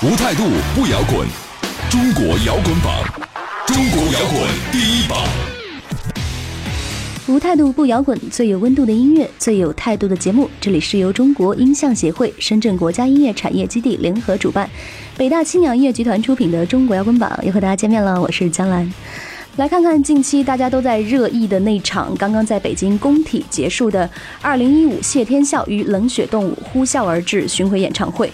无态度不摇滚，中国摇滚榜，中国摇滚第一榜。无态度不摇滚，最有温度的音乐，最有态度的节目。这里是由中国音像协会、深圳国家音乐产业基地联合主办，北大青鸟音乐集团出品的《中国摇滚榜》，又和大家见面了。我是江兰，来看看近期大家都在热议的那场刚刚在北京工体结束的2015谢天笑与冷血动物呼啸而至巡回演唱会。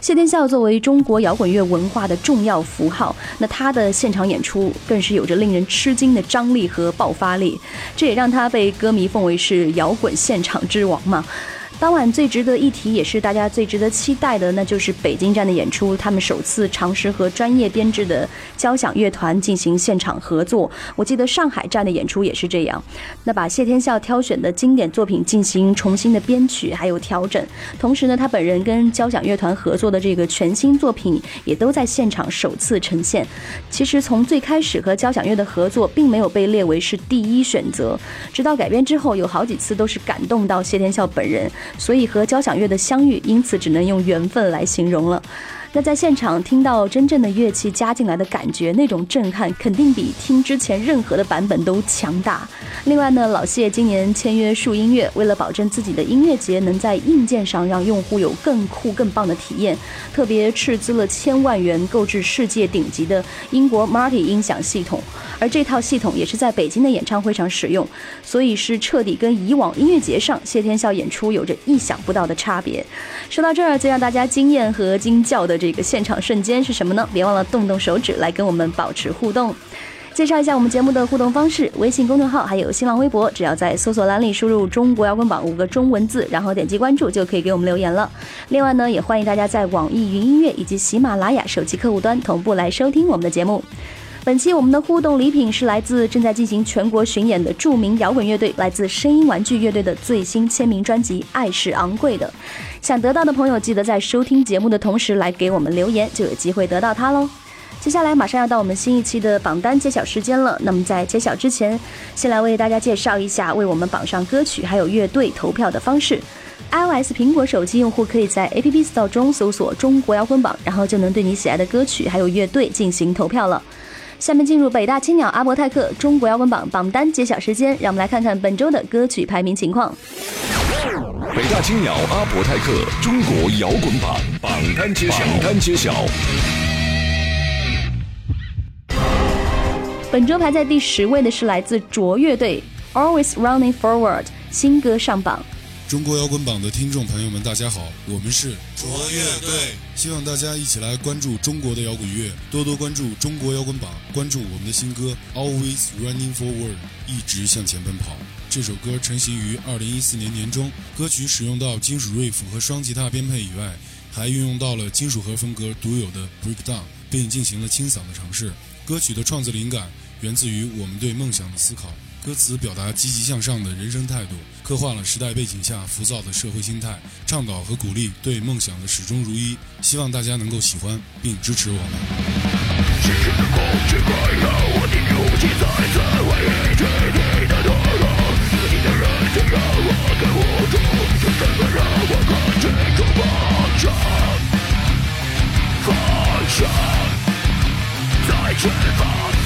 谢天笑作为中国摇滚乐文化的重要符号，那他的现场演出更是有着令人吃惊的张力和爆发力，这也让他被歌迷奉为是摇滚现场之王嘛。当晚最值得一提，也是大家最值得期待的，那就是北京站的演出。他们首次尝试和专业编制的交响乐团进行现场合作。我记得上海站的演出也是这样。那把谢天笑挑选的经典作品进行重新的编曲还有调整，同时呢，他本人跟交响乐团合作的这个全新作品也都在现场首次呈现。其实从最开始和交响乐的合作并没有被列为是第一选择，直到改编之后，有好几次都是感动到谢天笑本人。所以和交响乐的相遇，因此只能用缘分来形容了。那在现场听到真正的乐器加进来的感觉，那种震撼肯定比听之前任何的版本都强大。另外呢，老谢今年签约树音乐，为了保证自己的音乐节能在硬件上让用户有更酷更棒的体验，特别斥资了千万元购置世界顶级的英国 Marty 音响系统，而这套系统也是在北京的演唱会上使用，所以是彻底跟以往音乐节上谢天笑演出有着意想不到的差别。说到这儿，最让大家惊艳和惊叫的这这个现场瞬间是什么呢？别忘了动动手指来跟我们保持互动。介绍一下我们节目的互动方式：微信公众号还有新浪微博，只要在搜索栏里输入“中国摇滚榜”五个中文字，然后点击关注就可以给我们留言了。另外呢，也欢迎大家在网易云音乐以及喜马拉雅手机客户端同步来收听我们的节目。本期我们的互动礼品是来自正在进行全国巡演的著名摇滚乐队，来自声音玩具乐队的最新签名专辑《爱是昂贵的》。想得到的朋友，记得在收听节目的同时来给我们留言，就有机会得到它喽。接下来马上要到我们新一期的榜单揭晓时间了。那么在揭晓之前，先来为大家介绍一下为我们榜上歌曲还有乐队投票的方式。iOS 苹果手机用户可以在 App Store 中搜索“中国摇滚榜”，然后就能对你喜爱的歌曲还有乐队进行投票了。下面进入北大青鸟阿伯泰克中国摇滚榜榜单揭晓时间，让我们来看看本周的歌曲排名情况。北大青鸟阿伯泰克中国摇滚榜榜单揭晓，榜单揭晓。本周排在第十位的是来自卓乐队《Always Running Forward》新歌上榜。中国摇滚榜的听众朋友们，大家好，我们是卓乐队，希望大家一起来关注中国的摇滚乐，多多关注中国摇滚榜，关注我们的新歌《Always Running Forward》，一直向前奔跑。这首歌成型于二零一四年年中，歌曲使用到金属 riff 和双吉他编配以外，还运用到了金属核风格独有的 breakdown，并进行了清嗓的尝试。歌曲的创作灵感源自于我们对梦想的思考。歌词表达积极向上的人生态度，刻画了时代背景下浮躁的社会心态，倡导和鼓励对梦想的始终如一。希望大家能够喜欢并支持我们。在路上，老人中年发问，寻找真实的自己。老人中年发问，真正在哪个改变？老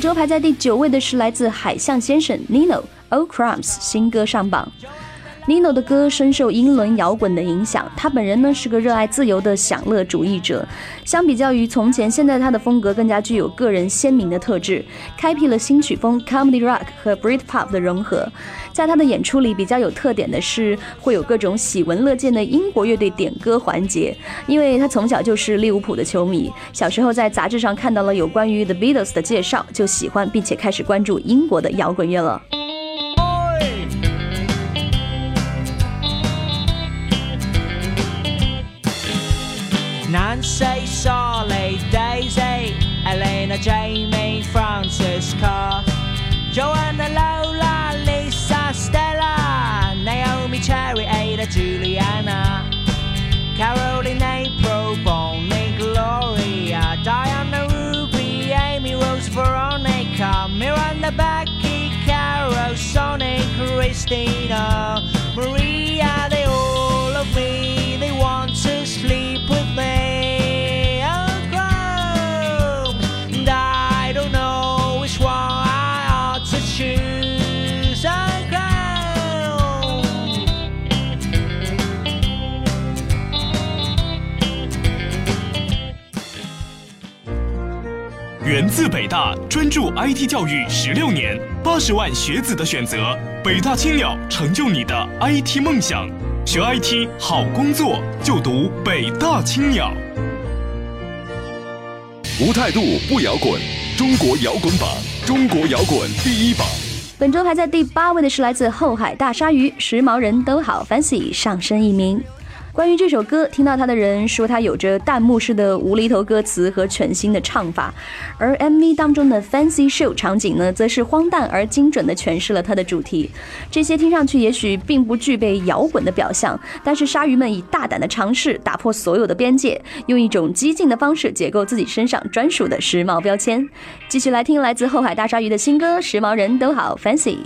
周排在第九位的是来自海象先生 Nino O Crumbs 新歌上榜。Nino 的歌深受英伦摇滚的影响，他本人呢是个热爱自由的享乐主义者。相比较于从前，现在他的风格更加具有个人鲜明的特质，开辟了新曲风 comedy rock 和 Britpop 的融合。在他的演出里，比较有特点的是会有各种喜闻乐见的英国乐队点歌环节。因为他从小就是利物浦的球迷，小时候在杂志上看到了有关于 The Beatles 的介绍，就喜欢并且开始关注英国的摇滚乐了。Nancy, Solly, Daisy, Elena, Jamie, Francisca, Joanna, Lola, Lisa, Stella, Naomi, Cherry, Ada, Juliana, Caroline, April, Bonnie, Gloria, Diana, Ruby, Amy, Rose, Veronica, Miranda, Becky, Carol, Sonic, Christina, Maria, 自北大，专注 IT 教育十六年，八十万学子的选择，北大青鸟成就你的 IT 梦想。学 IT 好工作，就读北大青鸟。无态度不摇滚，中国摇滚榜，中国摇滚第一榜。本周排在第八位的是来自后海大鲨鱼，时髦人都好 fancy 上升一名。关于这首歌，听到它的人说它有着弹幕式的无厘头歌词和全新的唱法，而 MV 当中的 Fancy Show 场景呢，则是荒诞而精准地诠释了它的主题。这些听上去也许并不具备摇滚的表象，但是鲨鱼们以大胆的尝试打破所有的边界，用一种激进的方式解构自己身上专属的时髦标签。继续来听来自后海大鲨鱼的新歌《时髦人都好 Fancy》。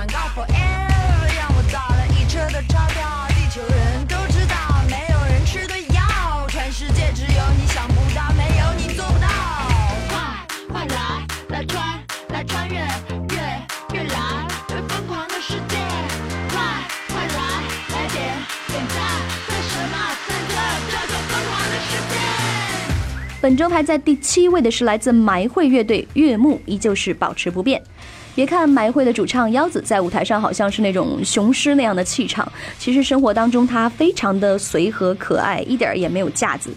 广告 forever，让我造了一车的钞票，地球人都知道，没有人吃对药，全世界只有你想不到，没有你做不到。快快来，来穿，来穿越，越越来越疯狂的世界。快快来，来点点赞，为什么在这这个疯狂的世界？本周排在第七位的是来自埋会乐队，月幕依旧是保持不变。别看埋会的主唱腰子在舞台上好像是那种雄狮那样的气场，其实生活当中他非常的随和可爱，一点儿也没有架子。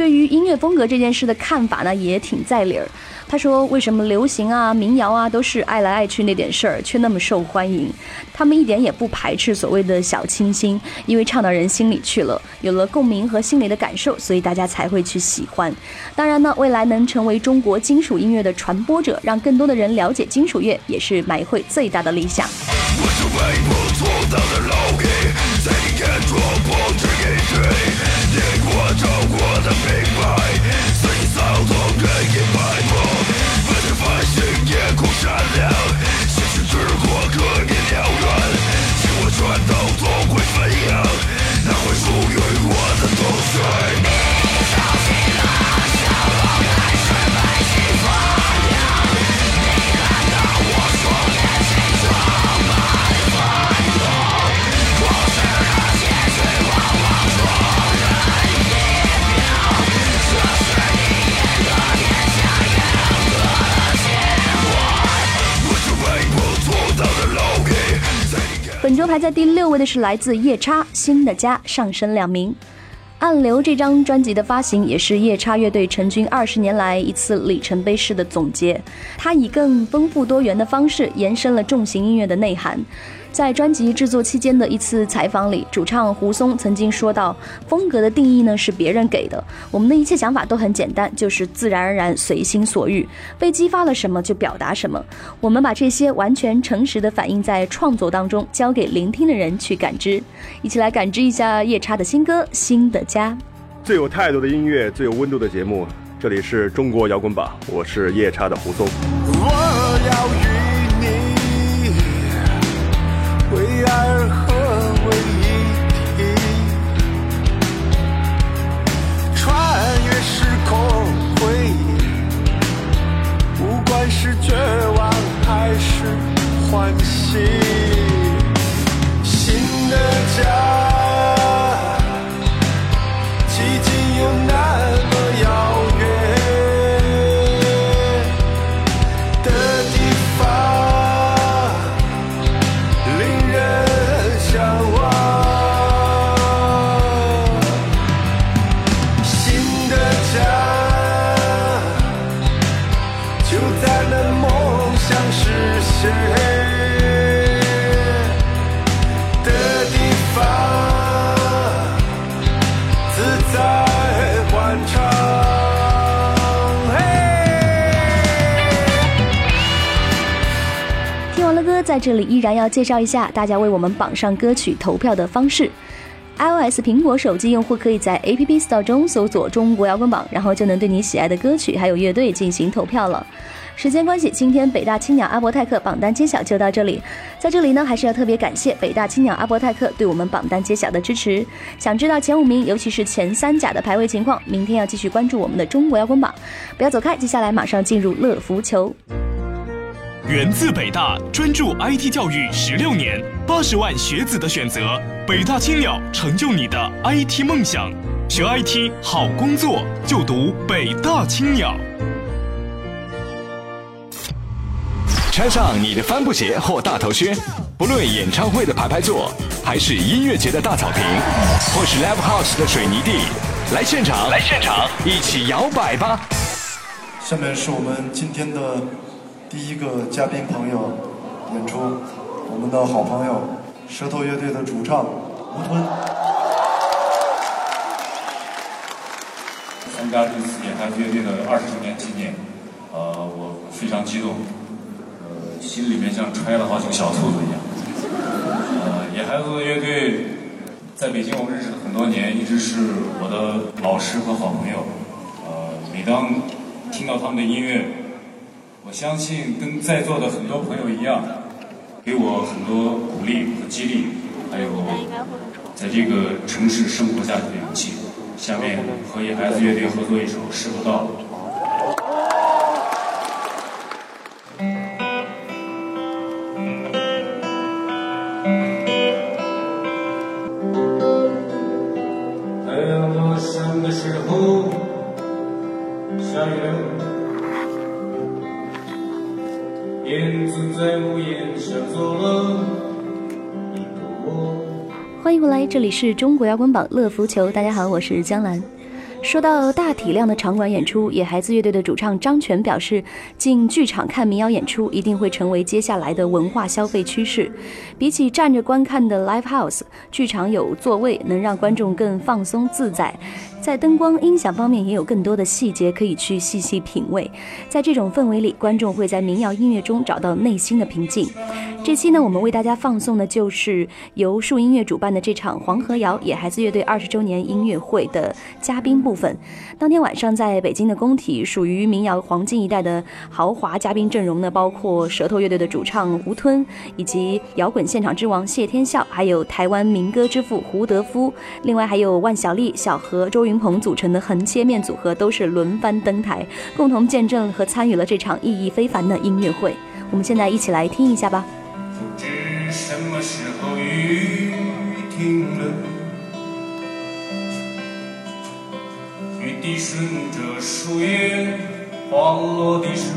对于音乐风格这件事的看法呢，也挺在理儿。他说：“为什么流行啊、民谣啊都是爱来爱去那点事儿，却那么受欢迎？他们一点也不排斥所谓的小清新，因为唱到人心里去了，有了共鸣和心里的感受，所以大家才会去喜欢。当然呢，未来能成为中国金属音乐的传播者，让更多的人了解金属乐，也是埋会最大的理想。”善良排在第六位的是来自夜叉《新的家》，上升两名。《暗流》这张专辑的发行也是夜叉乐队成军二十年来一次里程碑式的总结。它以更丰富多元的方式延伸了重型音乐的内涵。在专辑制作期间的一次采访里，主唱胡松曾经说到：“风格的定义呢是别人给的，我们的一切想法都很简单，就是自然而然、随心所欲，被激发了什么就表达什么。我们把这些完全诚实的反映在创作当中，交给聆听的人去感知。一起来感知一下夜叉的新歌《新的家》。最有态度的音乐，最有温度的节目，这里是中国摇滚榜，我是夜叉的胡松。我要而合为一体，穿越时空回忆，不管是绝望还是欢喜，新的家。在这里依然要介绍一下大家为我们榜上歌曲投票的方式。iOS 苹果手机用户可以在 App Store 中搜索“中国摇滚榜”，然后就能对你喜爱的歌曲还有乐队进行投票了。时间关系，今天北大青鸟阿伯泰克榜单揭晓就到这里。在这里呢，还是要特别感谢北大青鸟阿伯泰克对我们榜单揭晓的支持。想知道前五名，尤其是前三甲的排位情况，明天要继续关注我们的中国摇滚榜。不要走开，接下来马上进入乐福球。源自北大，专注 IT 教育十六年，八十万学子的选择，北大青鸟成就你的 IT 梦想。学 IT 好工作就读北大青鸟。穿上你的帆布鞋或大头靴，不论演唱会的排排坐，还是音乐节的大草坪，或是 live house 的水泥地，来现场，来现场，一起摇摆吧！下面是我们今天的第一个嘉宾朋友演出，我们的好朋友舌头乐队的主唱吴吞。参加这次野孩子乐队的二十周年纪念，呃，我非常激动，呃，心里面像揣了好几个小兔子一样。呃，野孩子乐队在北京我们认识了很多年，一直是我的老师和好朋友。呃，每当听到他们的音乐，我相信跟在座的很多朋友一样，给我很多鼓励和激励，还有在这个城市生活下去的勇气。下面和野孩子乐队合作一首《时不到》。太欢迎回来，这里是中国摇滚榜乐福球。大家好，我是江兰。说到大体量的场馆演出，野孩子乐队的主唱张全表示，进剧场看民谣演出一定会成为接下来的文化消费趋势。比起站着观看的 live house，剧场有座位，能让观众更放松自在。在灯光、音响方面也有更多的细节可以去细细品味。在这种氛围里，观众会在民谣音乐中找到内心的平静。这期呢，我们为大家放送的就是由树音乐主办的这场黄河谣野孩子乐队二十周年音乐会的嘉宾部分。当天晚上在北京的工体，属于民谣黄金一代的豪华嘉宾阵容呢，包括舌头乐队的主唱吴吞，以及摇滚现场之王谢天笑，还有台湾民歌之父胡德夫，另外还有万晓利、小何、周云鹏组成的横切面组合，都是轮番登台，共同见证和参与了这场意义非凡的音乐会。我们现在一起来听一下吧。不知什么时候雨停了，雨滴顺着树叶滑落的树，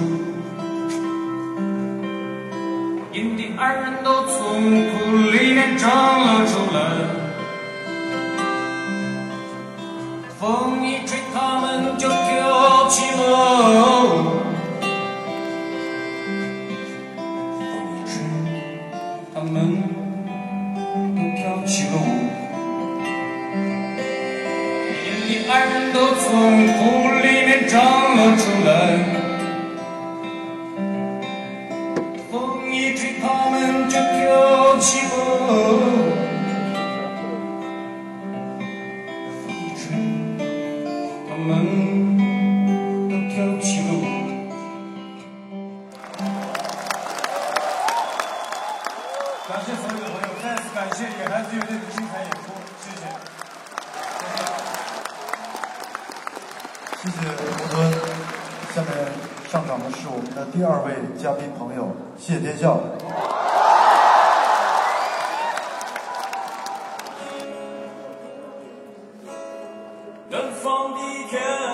因的二人都从土里面长了出来。风一吹，他们就跳起舞。风一吹，他们都跳起舞。眼里爱人都从土里面长了出来。方的天。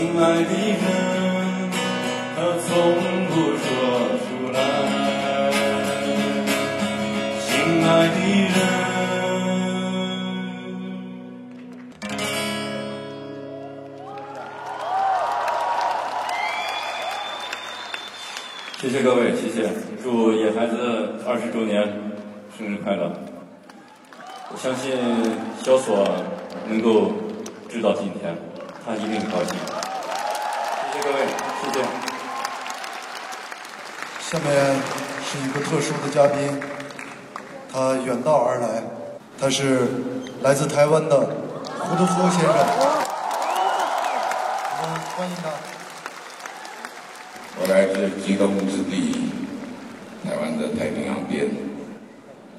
醒来的人，他从不说出来。醒来的人。谢谢各位，谢谢，祝野孩子二十周年生日快乐！我相信萧索能够知道今天，他一定高兴。各位，谢谢。下面是一个特殊的嘉宾，他远道而来，他是来自台湾的胡德夫先生，我们欢迎他。我来自极东之地，台湾的太平洋边，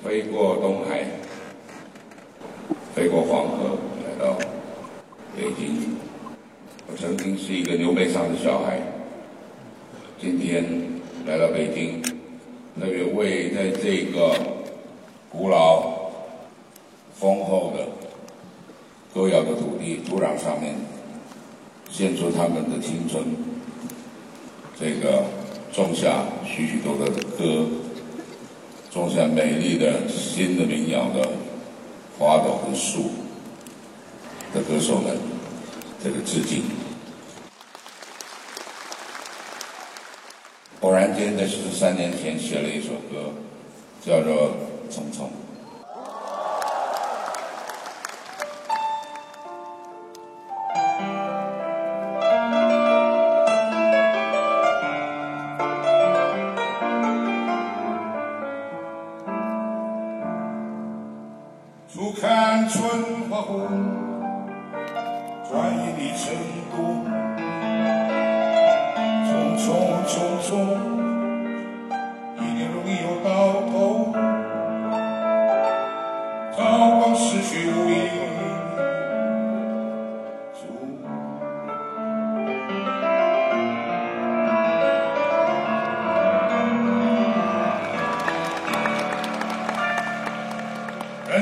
飞过东海，飞过黄河，来到北京。我曾经是一个牛背上的小孩，今天来到北京，特别为在这个古老、丰厚的歌谣的土地土壤上面，献出他们的青春。这个种下许许多多的歌，种下美丽的新的民谣的花朵和树的歌手们，这个致敬。偶然间在十三年前写了一首歌，叫做《匆匆》。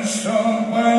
人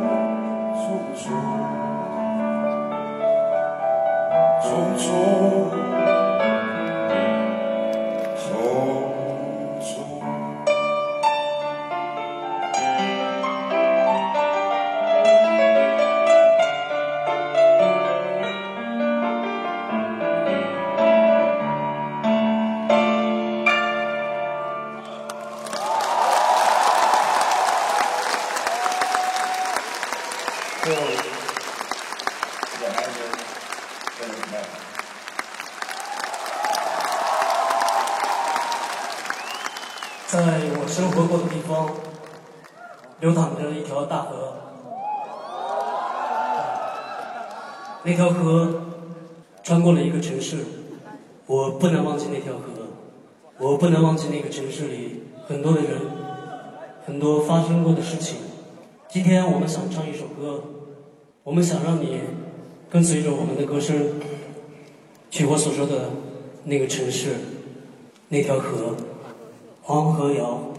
在我生活过的地方，流淌着一条大河。那条河穿过了一个城市，我不能忘记那条河，我不能忘记那个城市里很多的人，很多发生过的事情。今天我们想唱一首歌，我们想让你跟随着我们的歌声，去我所说的那个城市，那条河。黄河谣。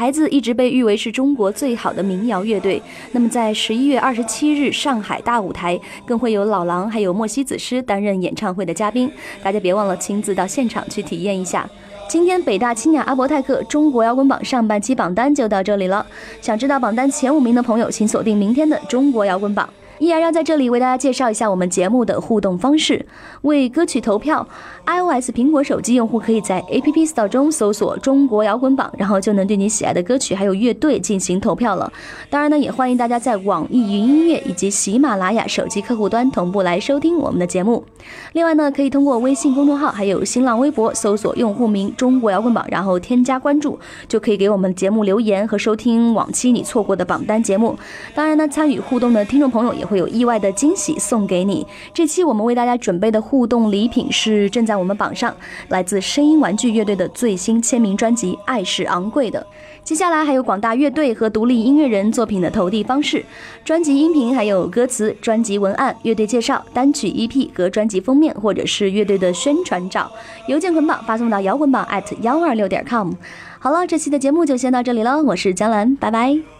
孩子一直被誉为是中国最好的民谣乐队。那么在十一月二十七日上海大舞台，更会有老狼还有莫西子诗担任演唱会的嘉宾，大家别忘了亲自到现场去体验一下。今天北大青鸟阿伯泰克中国摇滚榜上半期榜单就到这里了。想知道榜单前五名的朋友，请锁定明天的中国摇滚榜。依然要在这里为大家介绍一下我们节目的互动方式，为歌曲投票。iOS 苹果手机用户可以在 App Store 中搜索“中国摇滚榜”，然后就能对你喜爱的歌曲还有乐队进行投票了。当然呢，也欢迎大家在网易云音乐以及喜马拉雅手机客户端同步来收听我们的节目。另外呢，可以通过微信公众号还有新浪微博搜索用户名“中国摇滚榜”，然后添加关注，就可以给我们节目留言和收听往期你错过的榜单节目。当然呢，参与互动的听众朋友也会有意外的惊喜送给你。这期我们为大家准备的互动礼品是正在我们榜上，来自声音玩具乐队的最新签名专辑《爱是昂贵的》。接下来还有广大乐队和独立音乐人作品的投递方式、专辑音频、还有歌词、专辑文案、乐队介绍、单曲 EP 和专辑封面，或者是乐队的宣传照，邮件捆绑发送到摇滚榜 at 幺二六点 com。好了，这期的节目就先到这里了，我是江兰，拜拜。